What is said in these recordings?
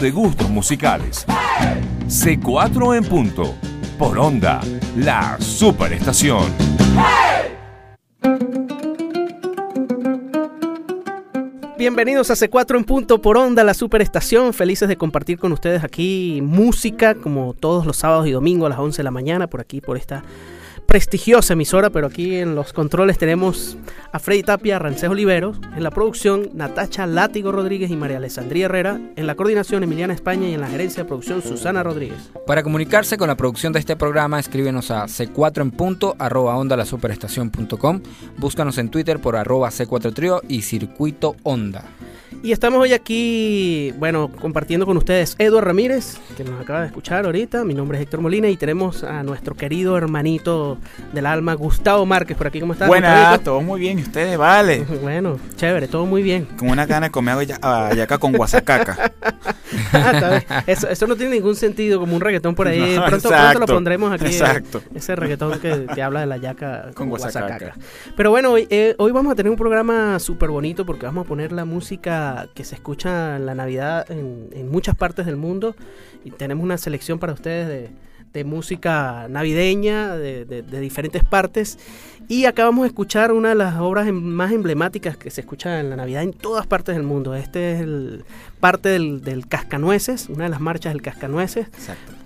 de gustos musicales. C4 en punto. Por onda, la superestación. Bienvenidos a C4 en punto por onda, la superestación. Felices de compartir con ustedes aquí música como todos los sábados y domingos a las 11 de la mañana por aquí, por esta prestigiosa emisora, pero aquí en los controles tenemos a Freddy Tapia, Rancejo Oliveros, en la producción Natacha Látigo Rodríguez y María Alessandría Herrera, en la coordinación Emiliana España y en la gerencia de producción Susana Rodríguez. Para comunicarse con la producción de este programa, escríbenos a c4 en punto arroba onda la superestación.com, búscanos en Twitter por arroba c4 trio y circuito onda. Y estamos hoy aquí, bueno, compartiendo con ustedes Eduardo Ramírez, que nos acaba de escuchar ahorita. Mi nombre es Héctor Molina y tenemos a nuestro querido hermanito del alma, Gustavo Márquez, por aquí. ¿Cómo estás? Buenas, todo muy bien. ¿Y ustedes, vale? Bueno, chévere, todo muy bien. Con una gana de comer ayaca con guasacaca. Ah, eso, eso, no tiene ningún sentido, como un reggaetón por ahí. pronto, pronto, lo pondremos aquí. Exacto. Ese reggaetón que, que, habla de la yaca con, con guasacaca. Pero bueno, hoy, eh, hoy vamos a tener un programa súper bonito porque vamos a poner la música que se escucha en la Navidad en, muchas partes del mundo y tenemos una selección para ustedes de, música navideña de, diferentes partes. Y acabamos de escuchar una de las obras em, más emblemáticas que se escucha en la Navidad en todas partes del mundo. Este es parte del, Cascanueces, una de las marchas del Cascanueces.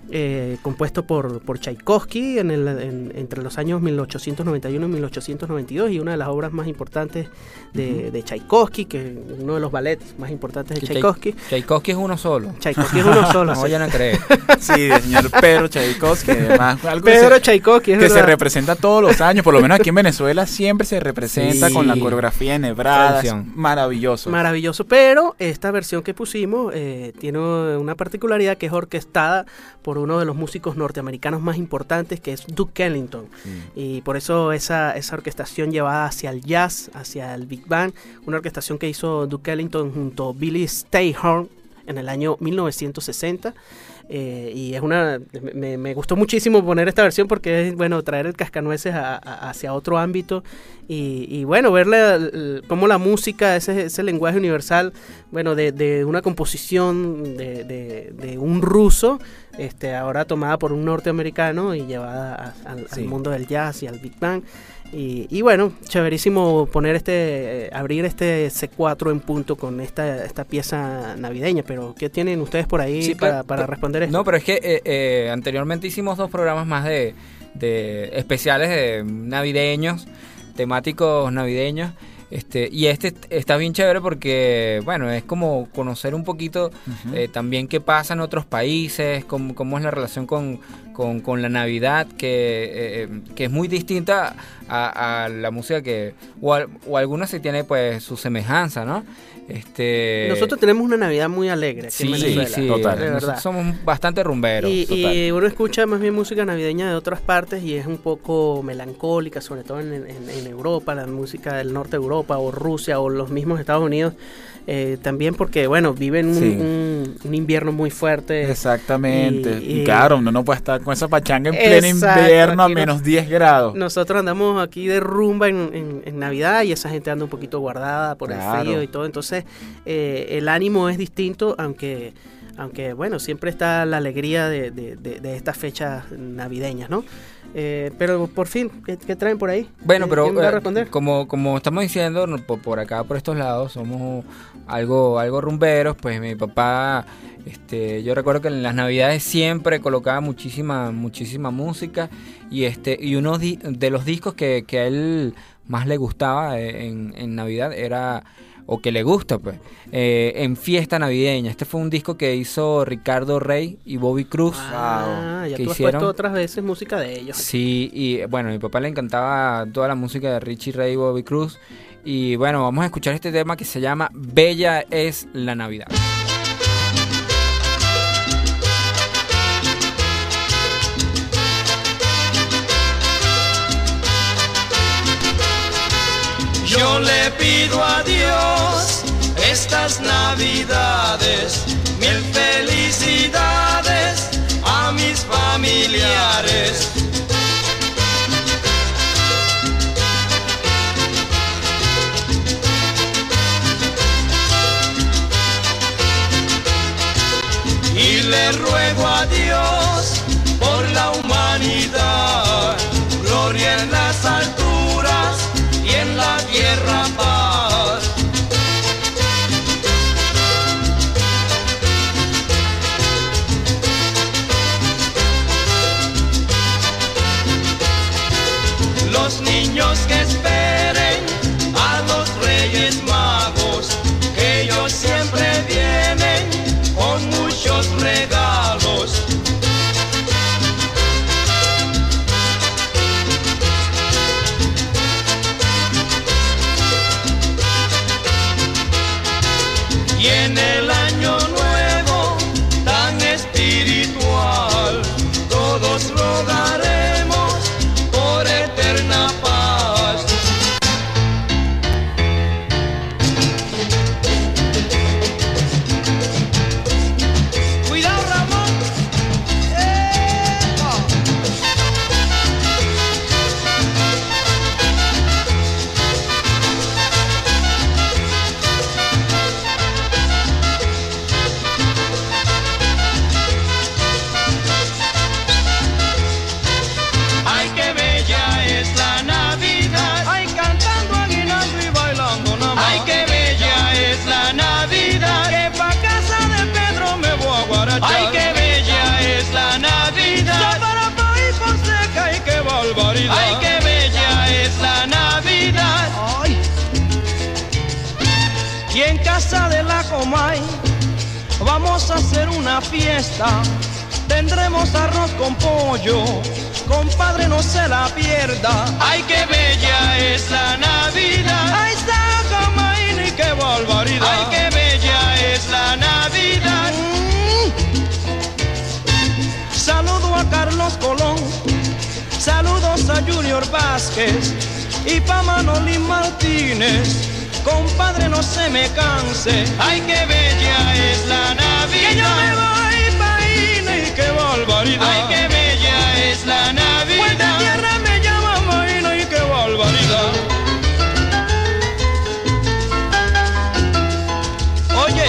Eh, compuesto por, por Tchaikovsky en el, en, entre los años 1891 y 1892 y una de las obras más importantes de, uh -huh. de Tchaikovsky, que uno de los ballets más importantes de Tchaikovsky. Tchaikovsky es uno solo. Tchaikovsky es uno solo. no vayan a creer. Sí, señor Pedro Tchaikovsky, además. Algo Pedro que Tchaikovsky, es Que verdad. se representa todos los años, por lo menos aquí en Venezuela siempre se representa sí. con la coreografía enhebrada. Maravilloso. Maravilloso, pero esta versión que pusimos eh, tiene una particularidad que es orquestada por uno de los músicos norteamericanos más importantes, que es Duke Ellington. Mm. Y por eso esa, esa orquestación llevada hacia el jazz, hacia el Big Band, una orquestación que hizo Duke Ellington junto a Billy Stayhorn en el año 1960. Eh, y es una me, me, gustó muchísimo poner esta versión porque es bueno traer el cascanueces a, a, hacia otro ámbito y, y bueno verle cómo la música ese, ese lenguaje universal bueno de, de una composición de, de, de, un ruso este ahora tomada por un norteamericano y llevada a, al, sí. al mundo del jazz y al big bang y, y, bueno, chéverísimo poner este, eh, abrir este C4 en punto con esta, esta pieza navideña, pero ¿qué tienen ustedes por ahí sí, para, responder esto? No, pero es que eh, eh, anteriormente hicimos dos programas más de, de especiales de navideños, temáticos navideños. Este, y este está bien chévere porque, bueno, es como conocer un poquito uh -huh. eh, también qué pasa en otros países, cómo, cómo es la relación con, con, con la Navidad, que, eh, que, es muy distinta a, a la música que, o, a, o alguna sí tiene pues su semejanza, ¿no? Este... Nosotros tenemos una Navidad muy alegre. Sí, sí, sí, total. De verdad. somos bastante rumberos. Y, y, uno escucha más bien música navideña de otras partes y es un poco melancólica, sobre todo en, en, en Europa, la música del norte de Europa o Rusia o los mismos Estados Unidos. Eh, también porque, bueno, viven un, sí. un, un, invierno muy fuerte. Exactamente. Y, y, y, claro, uno no puede estar con esa pachanga en pleno invierno a menos 10 grados. Nosotros andamos aquí de rumba en, en, en, Navidad y esa gente anda un poquito guardada por claro. el frío y todo. Entonces, eh, el ánimo es distinto, aunque aunque bueno, siempre está la alegría de, de, de, de estas fechas navideñas, ¿no? Eh, pero por fin, ¿qué, ¿qué, traen por ahí? Bueno, pero eh, como, como estamos diciendo, por, por, acá, por estos lados, somos algo, algo rumberos, pues mi papá, este, yo recuerdo que en las navidades siempre colocaba muchísima, muchísima música y este, y uno de los discos que, que a él más le gustaba en, en Navidad era o que le gusta, pues, eh, en fiesta navideña. Este fue un disco que hizo Ricardo Rey y Bobby Cruz. Ah, que ya tú hicieron. has puesto otras veces música de ellos. Sí, y bueno, a mi papá le encantaba toda la música de Richie Ray y Bobby Cruz. Y bueno, vamos a escuchar este tema que se llama Bella es la Navidad. Pido a Dios estas navidades, mil felicidades a mis familiares. Y pa' Manolín Martínez. Compadre, no se me canse. Ay, qué bella es la Navidad. Que yo me voy pa' Ine y qué barbaridad. Ay, qué bella es la Navidad. Pues de tierra me llama Maína y qué barbaridad. Oye,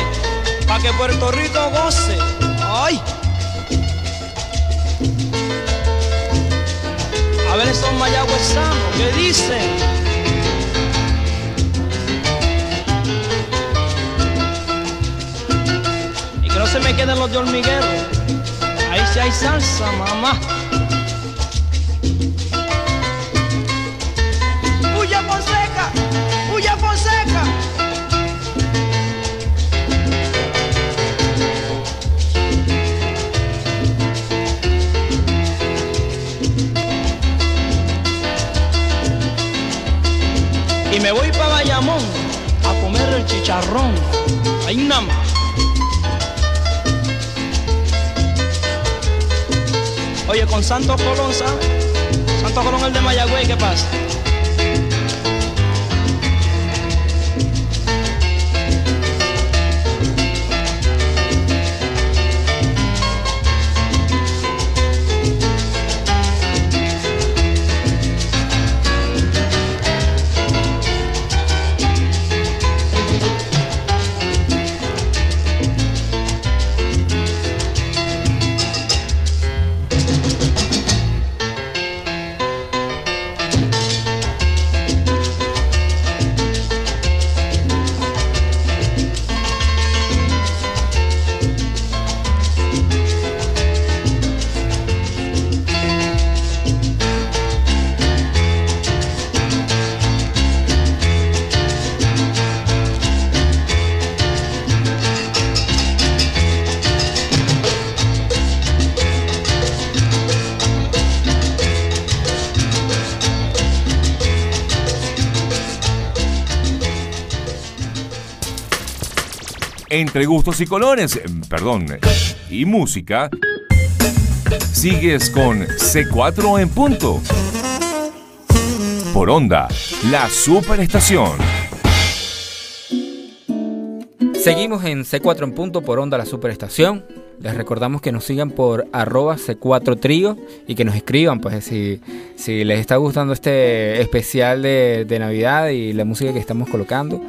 pa' que Puerto Rico goce. Mayagüezanos, ¿qué dicen? Y que no se me queden los de hormiguero. Ahí sí hay salsa, mamá. Chicharrón. Ahí nada más. Oye, con Santos Colón, ¿sabes? Santos Colón el de Mayagüey, ¿qué pasa? Entre gustos y colores, perdón, y música, sigues con C4 en punto. Por onda, la superestación. Seguimos en C4 en punto por onda la superestación. Les recordamos que nos sigan por arroba C4 Trío y que nos escriban, pues si, si les está gustando este especial de Navidad y la música que estamos colocando.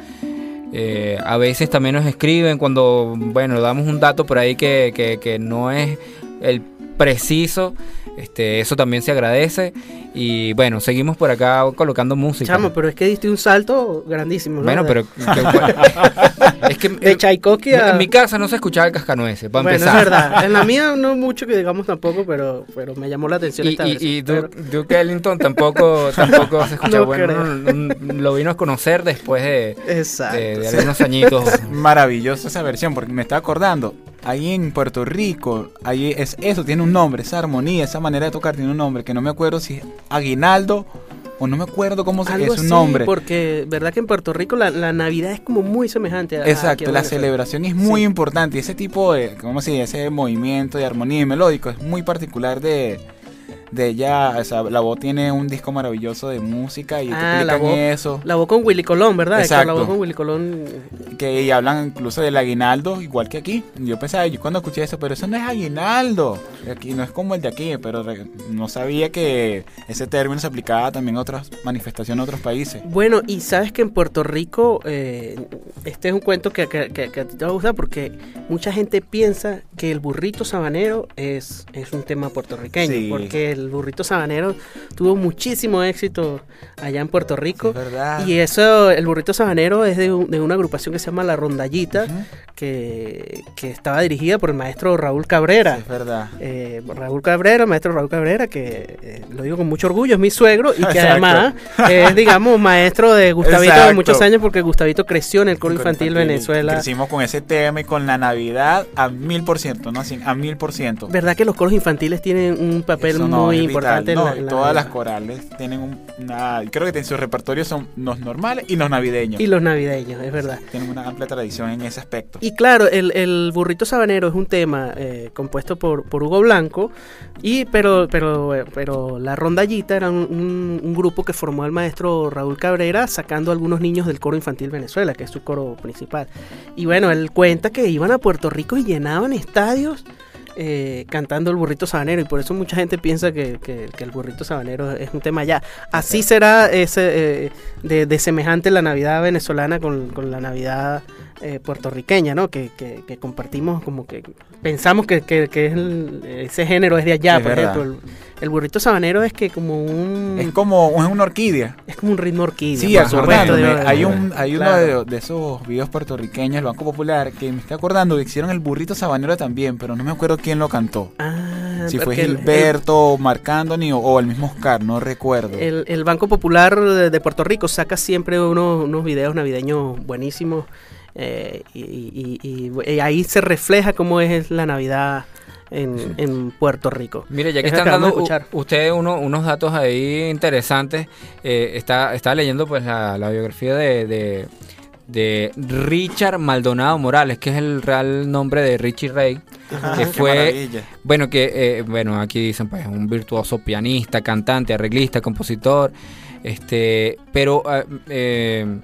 Eh, a veces también nos escriben cuando, bueno, damos un dato por ahí que, que, que no es el preciso. Este, eso también se agradece. Y bueno, seguimos por acá colocando música. Chamo, pero es que diste un salto grandísimo. ¿no? Bueno, pero. es que. De Tchaikovsky En mi casa no se escuchaba el cascanueces, para bueno, empezar. es verdad. En la mía no mucho que digamos tampoco, pero, pero me llamó la atención y, esta y, y Duke, Ellington tampoco, tampoco se escuchaba. bueno, lo vino a conocer después de, de, algunos añitos. Maravillosa esa versión, porque me está acordando ahí en Puerto Rico, ahí es eso, tiene un nombre, esa armonía, esa manera de tocar tiene un nombre, que no me acuerdo si es Aguinaldo o no me acuerdo cómo se es un nombre. Porque verdad que en Puerto Rico la, Navidad es como muy semejante a Exacto, la celebración es muy importante y ese tipo de, ¿cómo se dice? Ese movimiento de armonía y melódico es muy particular de de ella, o sea, la voz tiene un disco maravilloso de música y te ah, explican eso. La voz con Willy Colón, ¿verdad? Exacto. La voz con Willy Colón. Que y hablan incluso del aguinaldo, igual que aquí. Yo pensaba, yo cuando escuché eso, pero eso no es aguinaldo. Aquí no es como el de aquí, pero no sabía que ese término se aplicaba también a otras manifestaciones en otros países. Bueno, y sabes que en Puerto Rico, eh, este es un cuento que, que, que, a ti te va a gustar porque mucha gente piensa que el burrito sabanero es, es un tema puertorriqueño, sí. porque el burrito sabanero tuvo muchísimo éxito allá en Puerto Rico. Y eso, el burrito sabanero es de, una agrupación que se llama La Rondallita, que, estaba dirigida por el maestro Raúl Cabrera. es verdad. Eh, Raúl Cabrera, maestro Raúl Cabrera, que eh, lo digo con mucho orgullo, es mi suegro y que además es, digamos, maestro de Gustavito de muchos años porque Gustavito creció en el coro infantil, Venezuela. Crecimos con ese tema y con la Navidad a mil por ciento, ¿no? A mil por ciento. ¿Verdad que los coros infantiles tienen un papel muy importante en todas las corales tienen un, una, creo que en su repertorio son los normales y los navideños. Y los navideños, es verdad. Tienen una amplia tradición en ese aspecto. Y claro, el, el burrito sabanero es un tema eh, compuesto por, por Hugo Blanco, y pero, pero, pero la rondallita era un, un, grupo que formó el maestro Raúl Cabrera sacando a algunos niños del coro infantil Venezuela, que es su coro principal. Y bueno, él cuenta que iban a Puerto Rico y llenaban estadios eh, cantando el burrito sabanero y por eso mucha gente piensa que, el burrito sabanero es un tema ya. Así será ese eh, de, semejante la Navidad venezolana con, con la Navidad eh, puertorriqueña, ¿no? Que, que, compartimos como que pensamos que, que, es ese género es de allá, por ejemplo. El, burrito sabanero es que como un... Es como es una orquídea. Es como un ritmo orquídea. Sí, acordándome. hay un, hay uno de, esos videos puertorriqueños, el Banco Popular, que me estoy acordando que hicieron el burrito sabanero también, pero no me acuerdo quién lo cantó. Ah, si fue Gilberto, Marcandoni o, el mismo Oscar, no recuerdo. El, el Banco Popular de, Puerto Rico saca siempre unos, unos videos navideños buenísimos. Eh, y, ahí se refleja cómo es la Navidad en, Puerto Rico. Mire, ya que están dando usted unos datos ahí interesantes, eh, está, está leyendo pues la, biografía de, de, Richard Maldonado Morales, que es el real nombre de Richie Ray, que fue, bueno, que, eh, bueno, aquí dicen pues un virtuoso pianista, cantante, arreglista, compositor, este, pero eh,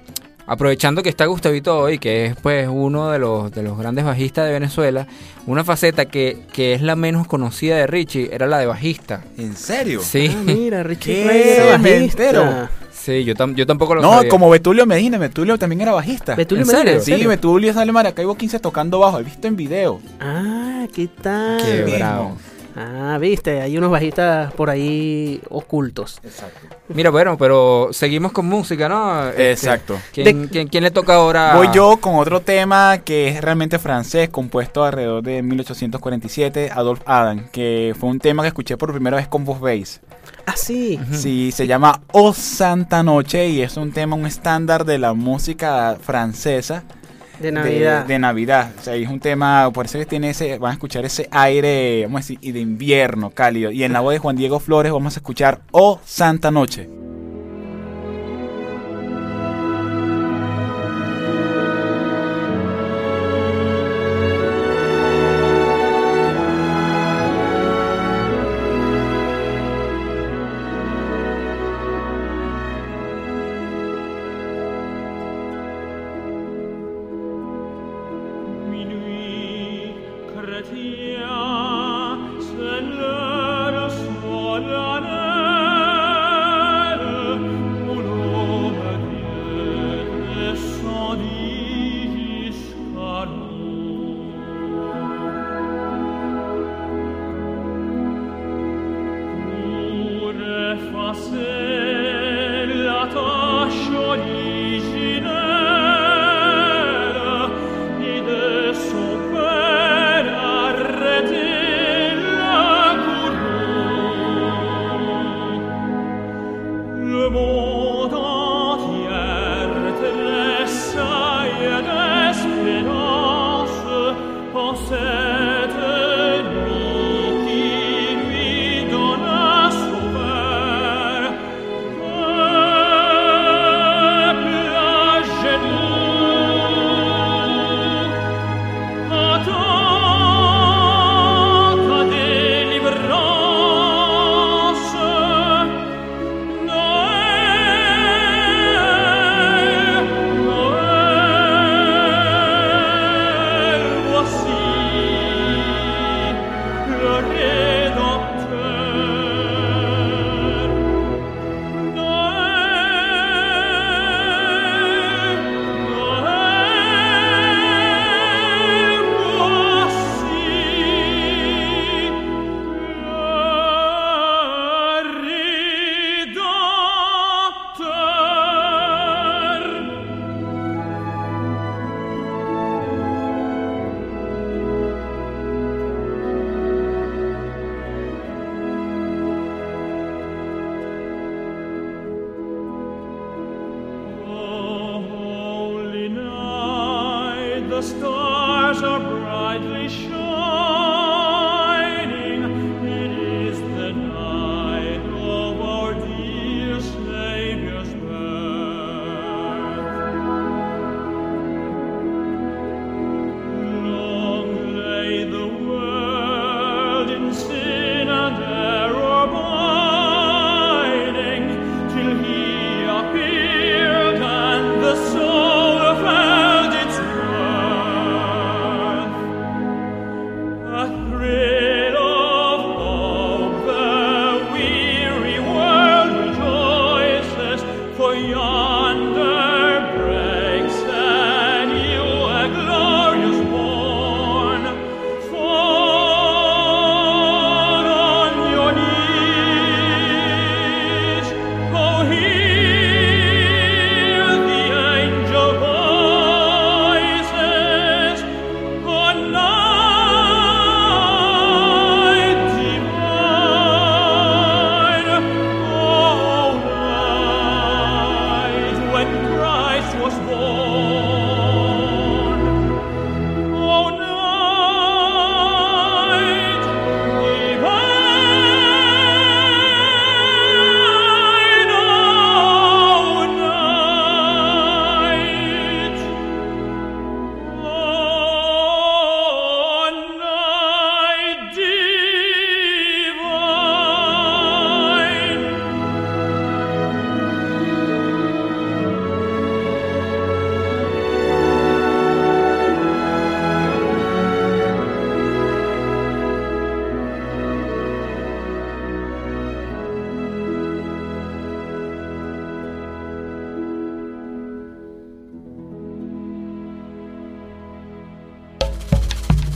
aprovechando que está Gustavito hoy, que es pues uno de los, de los grandes bajistas de Venezuela, una faceta que, que es la menos conocida de Richie era la de bajista. ¿En serio? Sí. Ah, mira, Richie era bajista. Sí, yo, yo tampoco lo No, como Betulio Medina, Betulio también era bajista. ¿Betulio ¿En Medina? Sí, Betulio sale Maracaibo 15 tocando bajo, he visto en video. Ah, ¿qué tal? Qué bravo. Ah, viste, hay unos bajistas por ahí ocultos. Exacto. Mira, bueno, pero seguimos con música, ¿no? Este, Exacto. ¿quién, ¿quién, le toca ahora? Voy yo con otro tema que es realmente francés, compuesto alrededor de 1847, Adolphe Adam, que fue un tema que escuché por primera vez con voz bass. Ah, sí. Sí, se llama Oh Santa Noche y es un tema, un estándar de la música francesa. De Navidad. De, Navidad. O sea, es un tema, por eso que tiene ese, van a escuchar ese aire, vamos a decir, y de invierno cálido. Y en la voz de Juan Diego Flores vamos a escuchar Oh Santa Noche.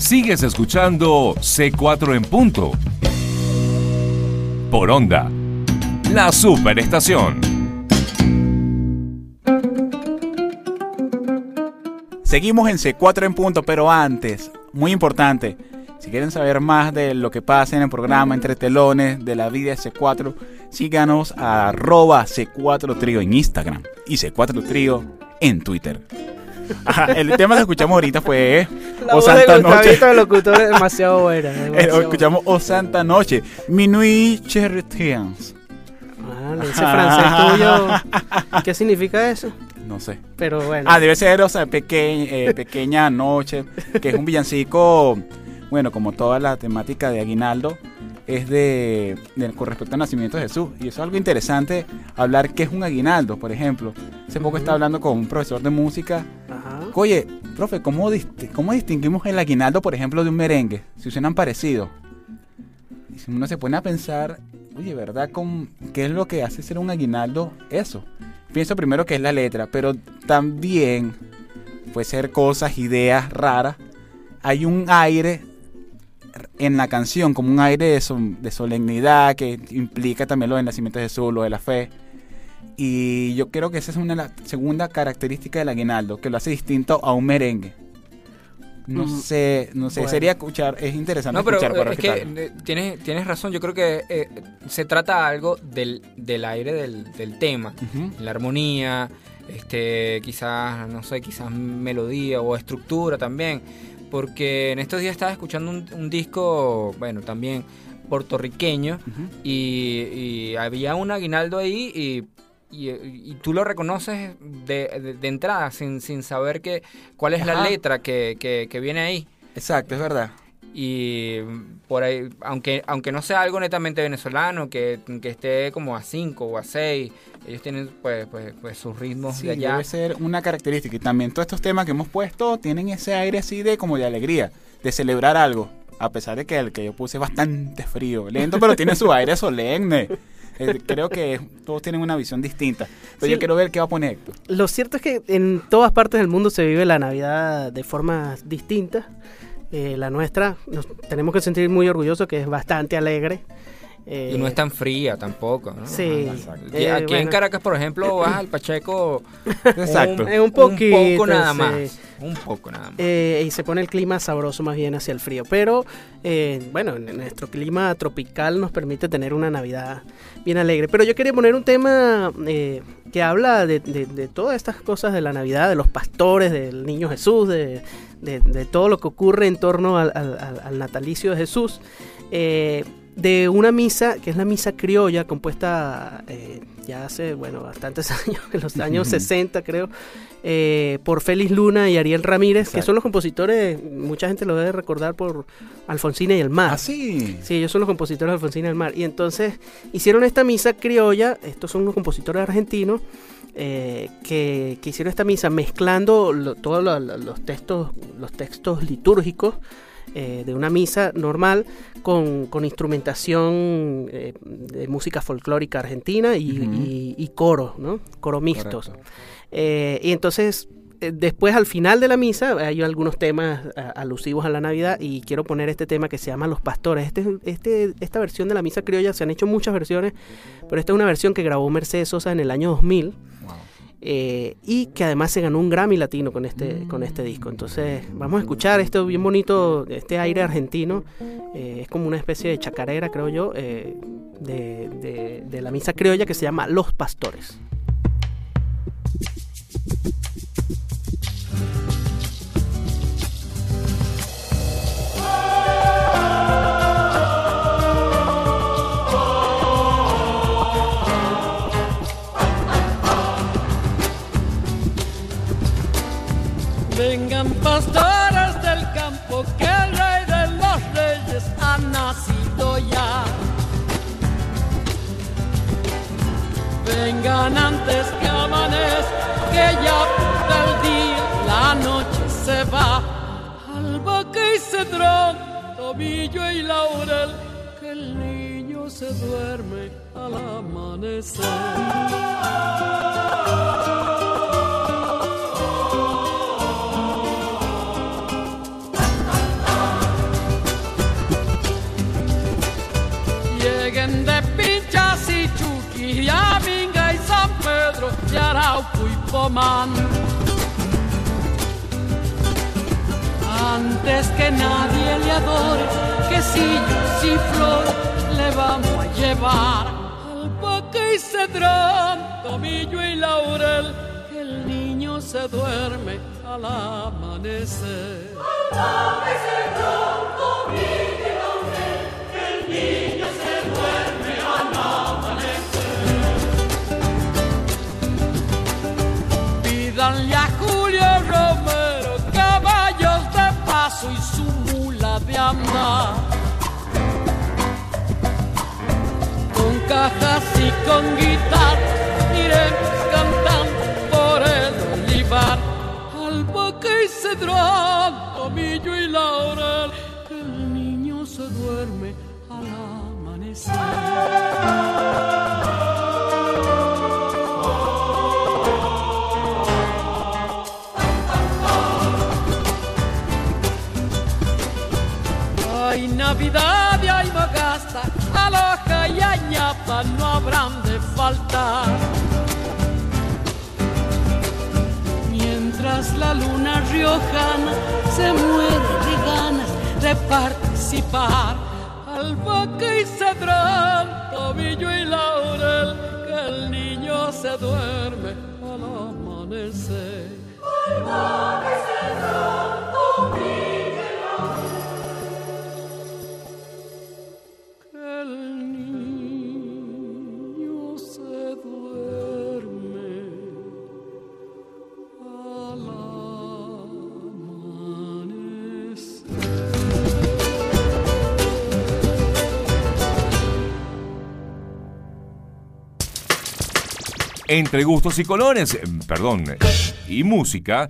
Sigues escuchando C4 en punto. Por onda. La superestación. Seguimos en C4 en punto, pero antes, muy importante, si quieren saber más de lo que pasa en el programa Entre Telones de la vida de C4, síganos a arroba C4 Trío en Instagram y C4 Trío en Twitter. Ajá, el tema que escuchamos ahorita fue La O voz Santa de Noche. El locutor es demasiado buena. Eh, demasiado escuchamos O Santa Noche, Minuit Chertians. buena. Ah, ese francés tuyo. ¿Qué significa eso? No sé. Pero bueno. Ah, debe ser, o sea, peque- eh, Pequeña Noche, que es un villancico, bueno, como toda la temática de Aguinaldo, es de, de- con respecto al nacimiento de Jesús. Y eso es algo interesante, hablar qué es un aguinaldo, por ejemplo. Hace poco estaba hablando con un profesor de música. Ajá. Oye, profe, ¿cómo, dist- ¿cómo distinguimos el aguinaldo, por ejemplo, de un merengue? Si suenan parecidos. Y si uno se pone a pensar, oye, ¿verdad? ¿Cómo- ¿Qué es lo que hace ser un aguinaldo? Eso. Pienso primero que es la letra, pero también puede ser cosas, ideas raras. Hay un aire en la canción, como un aire de, sol- de solemnidad que implica también lo del nacimiento de Jesús, lo de la fe. Y yo creo que esa es una la segunda característica del aguinaldo, que lo hace distinto a un merengue. No Mm. sé, no sé, Bueno. sería escuchar, es interesante No, pero escuchar para eh, es que eh, tienes, tienes razón. Yo creo que eh, se trata algo del, del aire del, del tema, la armonía, este, quizás, no sé, quizás melodía o estructura también. Porque en estos días estaba escuchando un, un disco, bueno, también puertorriqueño, y, y había un aguinaldo ahí y, y- y tú lo reconoces de, de- de entrada sin, sin saber que, cuál es la letra que, que- que viene ahí. Exacto, es verdad. Y por ahí, aunque, aunque no sea algo netamente venezolano, que, que esté como a 5 o a 6, ellos tienen pues, pues, pues sus ritmos Sí, de allá. debe ser una característica. Y también todos estos temas que hemos puesto tienen ese aire así de como de alegría, de celebrar algo. A pesar de que el que yo puse es bastante frío, lento, pero tiene su aire solemne. Eh, creo que todos tienen una visión distinta. Pero Sí. yo quiero ver qué va a poner Héctor. Lo cierto es que en todas partes del mundo se vive la Navidad de formas distintas. Eh, la nuestra nos tenemos que sentir muy orgullosos que es bastante alegre. Eh, Y no es tan fría tampoco, ¿no? Sí. exacto. Aquí, Eh, aquí en. Caracas, por ejemplo, vas al Pacheco Exacto. Es un poquito, un poco nada sí. más. Un poco nada más. Eh, y se pone el clima sabroso más bien hacia el frío. Pero eh, bueno, en- nuestro clima tropical nos permite tener una Navidad bien alegre. Pero yo quería poner un tema eh, que habla de, de- de todas estas cosas de la Navidad, de los pastores, del niño Jesús, de, de- de todo lo que ocurre en torno al, al- al- al natalicio de Jesús. eh, de una misa que es la misa criolla compuesta eh, ya hace bueno bastantes años en los años 60 creo eh, por Félix Luna y Ariel Ramírez, que son los compositores, mucha gente lo debe recordar por Alfonsina y el Mar. Ah, sí. Sí, ellos son los compositores de Alfonsina y el Mar. Y entonces hicieron esta misa criolla, estos son unos compositores argentinos, eh, que, que hicieron esta misa mezclando lo- todos lo- lo- los textos, los textos litúrgicos eh, de una misa normal con, con instrumentación eh, de música folclórica argentina y, Ujú. y- y coro, ¿no? Coro mixtos. Eh, y entonces, eh, después al final de la misa, hay algunos temas a- alusivos a la Navidad y quiero poner este tema que se llama Los Pastores. Este, este, esta versión de la misa criolla, se han hecho muchas versiones, pero esta es una versión que grabó Mercedes Sosa en el año 2000 Wow. Eh, y que además se ganó un Grammy latino con este, con este disco. Entonces, vamos a escuchar esto bien bonito, este aire argentino. eh, es como una especie de chacarera, creo yo, eh, de, de- de la misa criolla que se llama Los Pastores. Pastores del campo, que el rey de los reyes ha nacido ya. Vengan antes que amanezca, que ya del día la noche se va. Albahaca y cedrón, tomillo y laurel, que el niño se duerme al amanecer. Y. Antes que nadie le adore, quesillos y flores le vamos a llevar. Albahaca y cedrón, tomillo y laurel, que el niño se duerme al amanecer. Pídanle con guitarra iremos cantando por el olivar. Albahaca y cedrón, tomillo y laurel, que el niño se duerme al amanecer. La luna riojana se muere de ganas de participar. Albahaca y cedrán, tobillo y laurel, que el niño se duerme al amanecer. Y cedrán, Entre gustos y colores, eh, perdón, y música,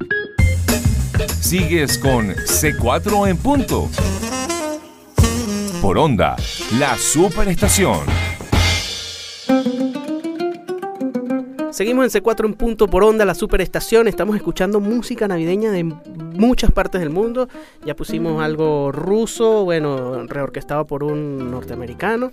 sigues con C4 en punto. Por onda, la superestación. Seguimos en C4 en punto por onda, la superestación. Estamos escuchando música navideña de muchas partes del mundo. Ya pusimos algo ruso, bueno, reorquestado por un norteamericano.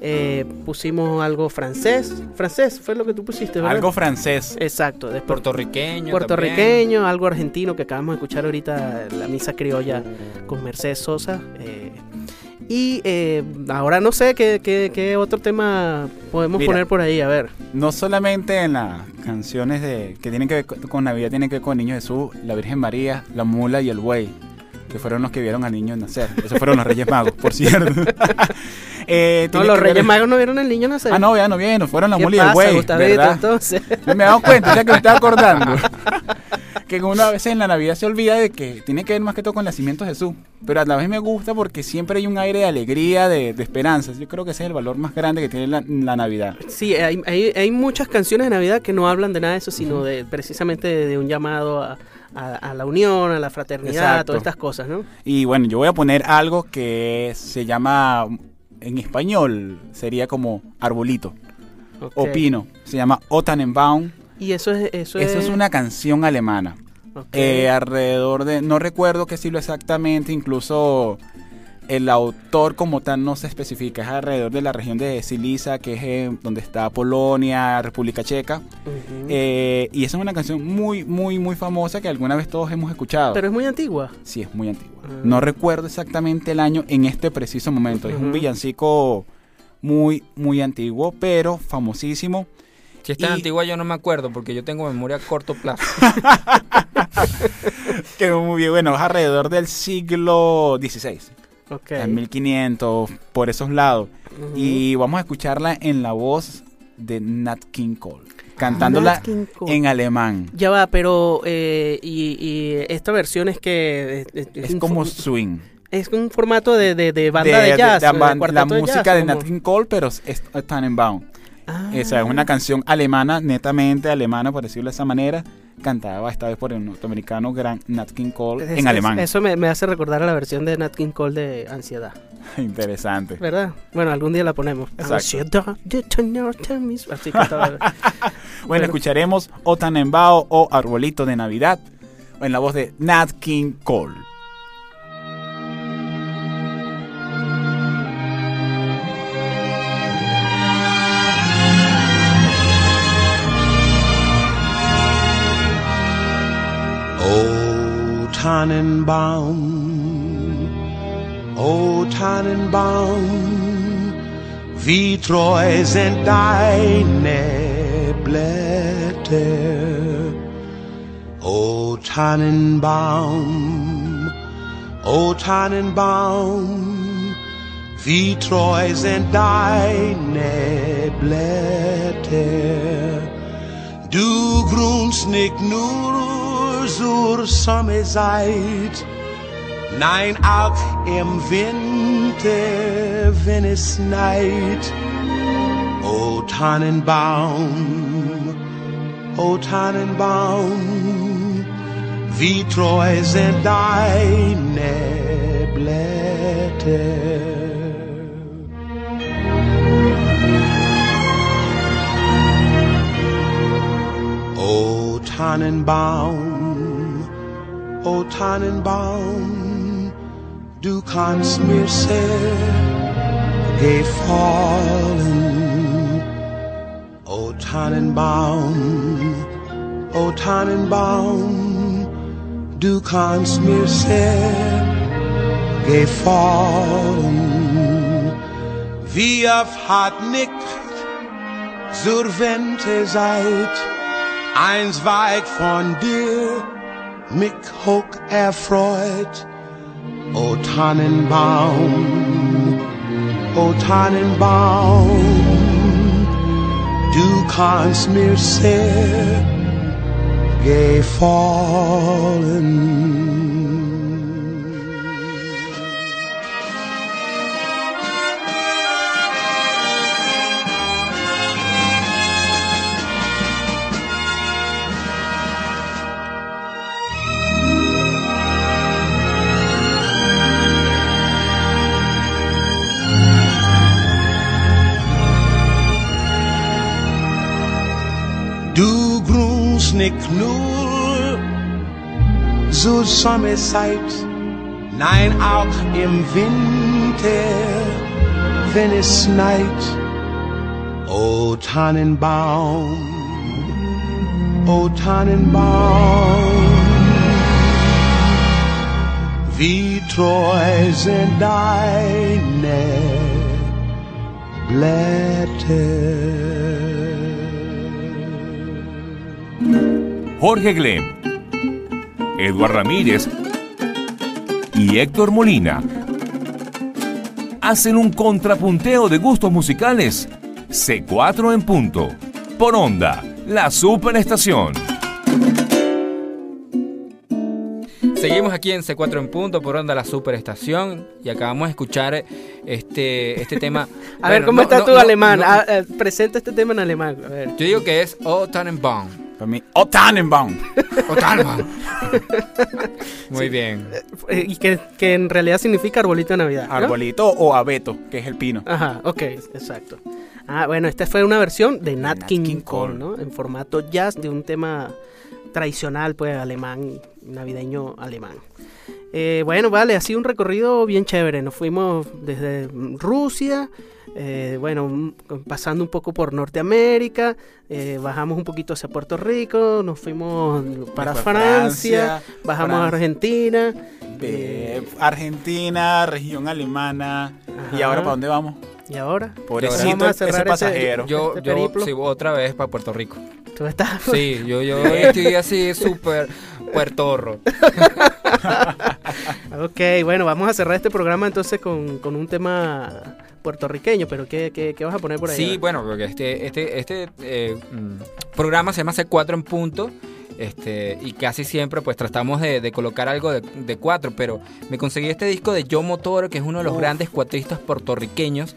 Eh, pusimos algo francés. Francés fue lo que tú pusiste, ¿verdad? Algo francés. Exacto. Después, Puertorriqueño. puertorriqueño, algo argentino que acabamos de escuchar ahorita, la misa criolla con Mercedes Sosa. eh, y eh, ahora no sé qué, qué- qué otro tema podemos Mira. poner por ahí, a ver. No solamente en las canciones de que tienen que ver con- Navidad, tienen que ver con Niño Jesús, la Virgen María, la mula y el buey, que fueron los que vieron al niño nacer. Esos fueron los Reyes Magos, por cierto. Eh, No, los ver- Reyes Magos no vieron al niño nacer. Ah, no, ya no vieron, fueron la ¿Qué mula y el buey, Gustavito, ¿verdad? entonces? Me he dado cuenta, ya que me estaba acordando. que una vez en la Navidad se olvida de que tiene que ver más que todo con el nacimiento de Jesús. Pero a la vez me gusta porque siempre hay un aire de alegría, de, de esperanza. Yo creo que ese es el valor más grande que tiene la, la Navidad. Sí, hay, hay, hay muchas canciones de Navidad que no hablan de nada de eso, sino de precisamente de, de un llamado a, a- a la unión, a la fraternidad, Exacto. todas estas cosas, ¿no? Y bueno, yo voy a poner algo que se llama, en español, sería como arbolito Ok. o pino. Se llama O Tannenbaum. Y eso es... Eso, Eso es una canción alemana. ok. Eh, alrededor de, no recuerdo qué siglo exactamente, incluso el autor como tal no se especifica, es alrededor de la región de Siliza, que es eh, donde está Polonia, República Checa. Eh, y esa es una canción muy, muy, muy famosa que alguna vez todos hemos escuchado. Pero es muy antigua. Sí, es muy antigua. Ah. No recuerdo exactamente el año en este preciso momento. Es un villancico muy, muy antiguo, pero famosísimo. Si es tan Y- antigua yo no me acuerdo porque yo tengo memoria a corto plazo. Que muy bien, bueno, es alrededor del siglo XVI. Ok. en 1500, por esos lados. Y vamos a escucharla en la voz de Nat King Cole, cantándola Nat King Cole. en alemán. Ya va, pero... eh, y, y esta versión es que... Es, como swing. Es un formato de, de, de banda de, De- jazz. de- de ban- la de música jazz, de como- Nat King Cole, pero es es Tannenbaum. Ah. Esa es una canción alemana, netamente alemana, por decirlo de esa manera, cantada esta vez por el norteamericano gran Nat King Cole Es- en es- alemán. Eso me, me hace recordar a la versión de Nat King Cole de Ansiedad. Interesante. ¿Verdad? Bueno, algún día la ponemos. Exacto. Ansiedad de tener temis- Así que estaba- Bueno, escucharemos O Tannenbaum o Arbolito de Navidad en la voz de Nat King Cole. Tannenbaum, o Tannenbaum, wie treu sind deine Blätter. O Tannenbaum, o Tannenbaum, wie treu sind deine Blätter. Du grunst nicht nur zur Sommerzeit, nein auch im Winter, wenn es schneit. O Tannenbaum, o Tannenbaum, wie treu sind deine Blätter. O Tannenbaum, o Tannenbaum, du kannst mir sehr gefallen. O Tannenbaum, o Tannenbaum, du kannst mir sehr gefallen. Wie oft hat nicht zur Wente seid, eins weit von dir mich hoch erfreut. O Tannenbaum, o Tannenbaum, du kannst mir sehr gefallen. Du nicht nur zur Sommerzeit, nein auch im Winter, wenn es schneit. O Tannenbaum, o Tannenbaum, wie treu sind deine Blätter. Jorge Glem, Eduard Ramírez y Héctor Molina hacen un contrapunteo de gustos musicales. C4 en punto. Por onda, la superestación. Seguimos aquí en C4 en punto por onda la superestación y acabamos de escuchar este, este tema. A ver, ¿cómo no, está no, tu no, alemán? no. Ah, eh, presenta este tema en alemán. A ver. Yo digo que es O Tannenbaum. Para mí, oh, Tannenbaum. O Tannenbaum. Muy bien. Eh, Y que, que en realidad significa arbolito de Navidad. ¿no? Arbolito o abeto, que es el pino. Ajá, ok, exacto. Ah, bueno, esta fue una versión de Nat, Nat King, King Cole, Cole. ¿no? En formato jazz de un tema tradicional, pues, alemán, navideño alemán. Eh, bueno, vale, ha sido un recorrido bien chévere. Nos fuimos desde Rusia, eh, bueno, mm, pasando un poco por Norteamérica, eh, bajamos un poquito hacia Puerto Rico, nos fuimos para Después Francia, bajamos a Argentina. de eh, Argentina, región alemana. ¿Y ahora para dónde vamos? y ahora, Pobrecito vamos a ese cerrar ese- pasajero. Yo, Este yo otra vez para Puerto Rico. tú estás Sí, yo, yo estoy así súper puertorro. Ok, bueno, vamos a cerrar este programa entonces con, con un tema puertorriqueño, pero ¿qué, qué, qué vas a poner por ahí? Sí, bueno, porque este, este, este eh, mm, programa se llama C4 en punto. Este, y casi siempre pues tratamos de, de colocar algo de, de cuatro, pero me conseguí este disco de Joe Motoro, que es uno de los grandes cuatristas puertorriqueños.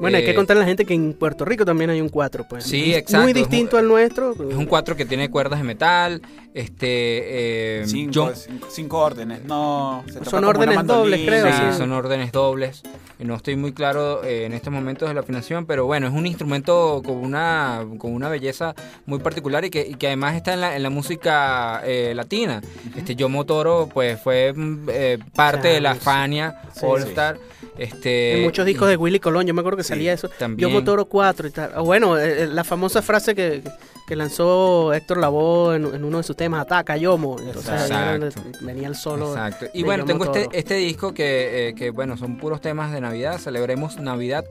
Bueno, hay que Eh, contarle a la gente que en Puerto Rico también hay un 4, pues. Sí, exacto, Muy un- distinto al nuestro. Es un cuatro que tiene cuerdas de metal, este, eh, Cinco, John- cinco, cinco órdenes. No, se toca Son órdenes dobles, creo, Sí, sí. son órdenes dobles. No estoy muy claro eh, en estos momentos de la afinación, pero bueno, es un instrumento con una, con una belleza muy particular y que, y que además está en la, en la música eh, latina. Este Yomo Toro, pues fue eh, parte Claro, de la sí. Fania Sí, All sí. Star. Este, En muchos discos y- de Willy Colón, yo me acuerdo que Sí, salía eso. también. Yo Motoro 4 y tal. O bueno, eh, eh, la famosa frase que, que lanzó Héctor Lavoe en, en uno de sus temas, Ataca, Yomo. Entonces venía el solo. Exacto. Y bueno, Yomo tengo este, este disco que, eh, que, bueno, son puros temas de Navidad. Celebremos Navidad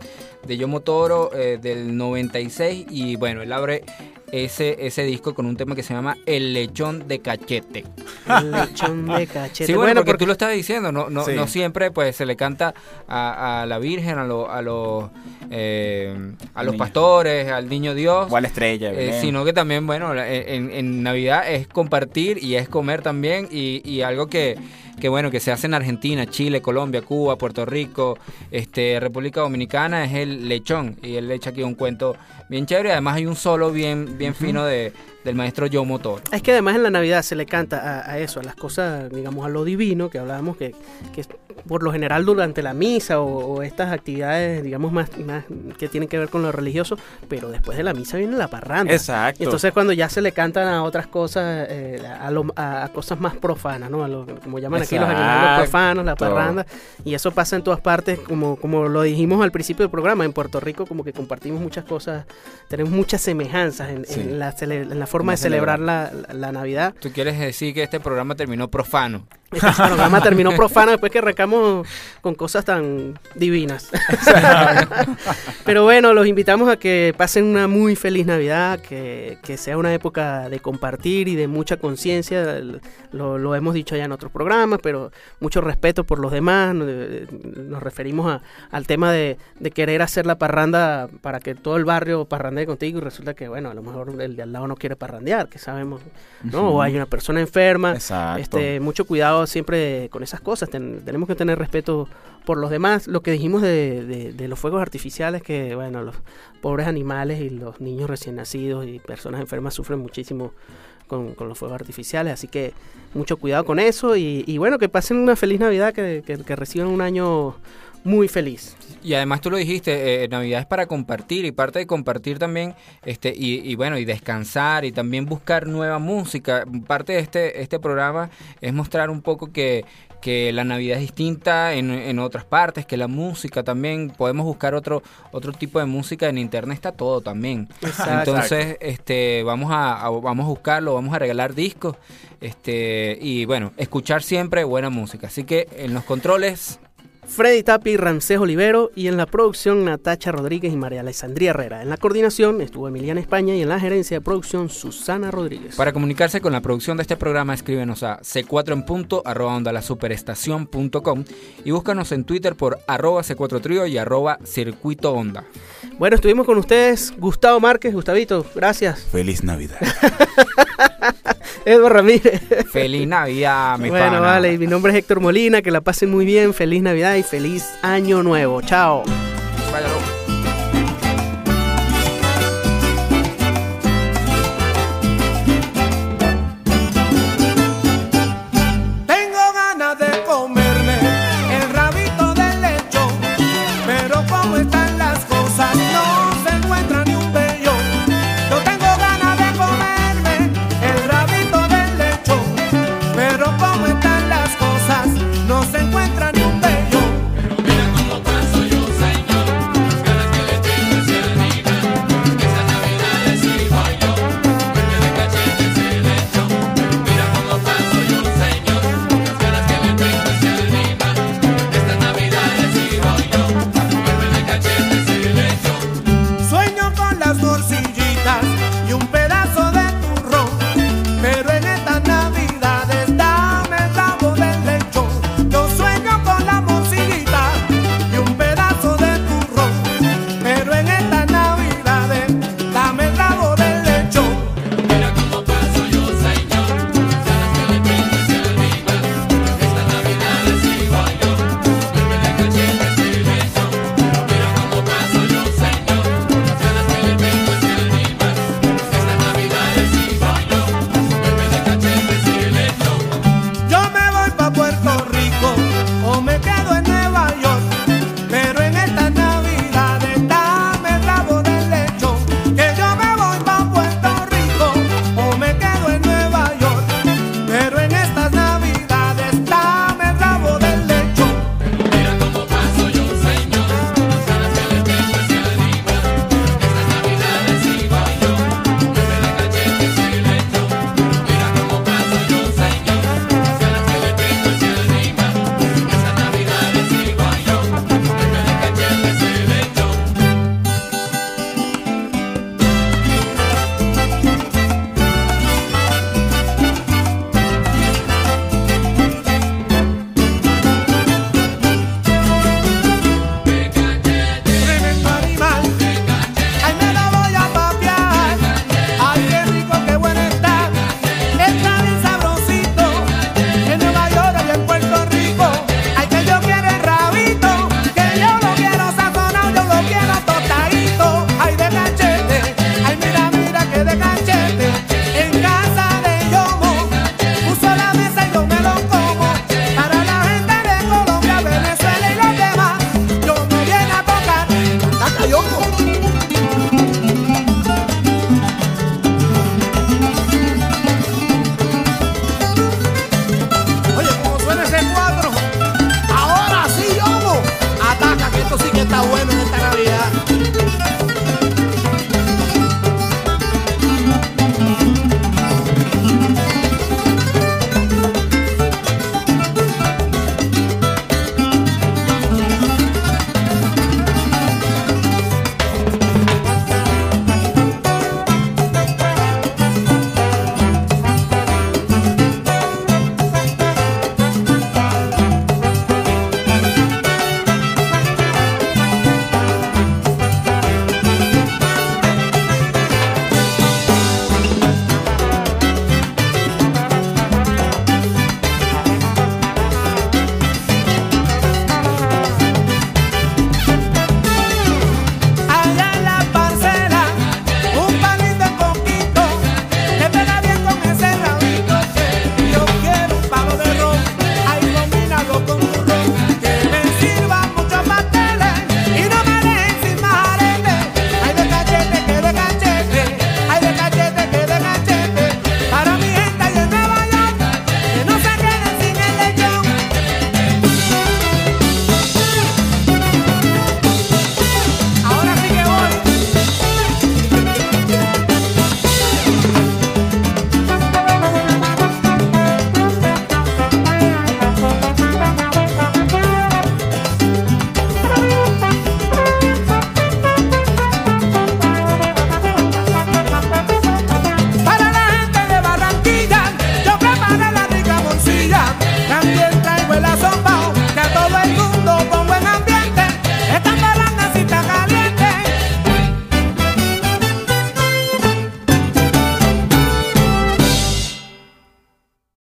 de Yomo Toro eh, del 96. Y bueno, él abre ese, ese disco con un tema que se llama El lechón de cachete. El lechón de cachete. Sí, bueno, porque, porque tú lo estabas diciendo, no, no, Sí. no siempre pues se le canta a, a la Virgen, a, lo- a los eh, a los Niño. pastores, al niño Dios. O a la estrella. Eh, sino que también, bueno, la- en, en Navidad es compartir y es comer también y, y algo que, que, bueno, que se hace en Argentina, Chile, Colombia, Cuba, Puerto Rico, este, República Dominicana es el lechón y él le echa aquí un cuento bien chévere, además hay un solo bien, bien fino de, del maestro Joe Motor. Es que además en la Navidad se le canta a, a eso, a las cosas, digamos, a lo divino, que hablábamos que, que por lo general durante la misa o, o estas actividades, digamos, más, más que tienen que ver con lo religioso, pero después de la misa viene la parranda. Exacto. Y entonces cuando ya se le cantan a otras cosas, eh, a, lo- a- a cosas más profanas, ¿no? A lo como llaman aquí aquí los Exacto. profanos, la parranda, y eso pasa en todas partes, como, como lo dijimos al principio del programa, en Puerto Rico como que compartimos muchas cosas, tenemos muchas semejanzas en, Sí. en la, en la forma de celebrar la, la- la Navidad. Tú quieres decir que este programa terminó profano. Este programa terminó profano después que arrancamos con cosas tan divinas. Pero bueno, los invitamos a que pasen una muy feliz Navidad, que, que sea una época de compartir y de mucha conciencia. Lo, lo hemos dicho ya en otros programas, pero mucho respeto por los demás. Nos, nos referimos a- al tema de, de querer hacer la parranda para que todo el barrio parrandee contigo y resulta que, bueno, a lo mejor el de al lado no quiere parrandear, que sabemos, ¿no? O hay una persona enferma. Exacto. Este, mucho cuidado siempre con esas cosas. ten- tenemos que tener respeto por los demás. Lo que dijimos de, de- de los fuegos artificiales, que bueno, los pobres animales y los niños recién nacidos y personas enfermas sufren muchísimo con, con los fuegos artificiales. Así que mucho cuidado con eso y, y bueno, que pasen una feliz Navidad, que, que- que reciban un año muy feliz. Y además tú lo dijiste, eh, Navidad es para compartir y parte de compartir también, este y, y bueno, y descansar y también buscar nueva música. Parte de este, este programa es mostrar un poco que, que la Navidad es distinta en, en otras partes, que la música también, podemos buscar otro, otro tipo de música, en internet está todo también. Exacto. Entonces, este, vamos a, a- vamos a buscarlo, vamos a regalar discos, este, y bueno, escuchar siempre buena música. Así que en los controles, Freddy Tapi, Ramsés Olivero y en la producción Natacha Rodríguez y María Alessandría Herrera. En la coordinación estuvo Emiliana España y en la gerencia de producción Susana Rodríguez. Para comunicarse con la producción de este programa, escríbenos a c4 en punto arroba onda la superestación.com y búscanos en Twitter por arroba c4 trío y arroba circuito onda. Bueno, estuvimos con ustedes, Gustavo Márquez, Gustavito, gracias. Feliz Navidad. Edward Ramírez. Feliz Navidad, mi bueno, pana. vale, y mi nombre es Héctor Molina, que la pasen muy bien, feliz Navidad y feliz Año Nuevo. Chao.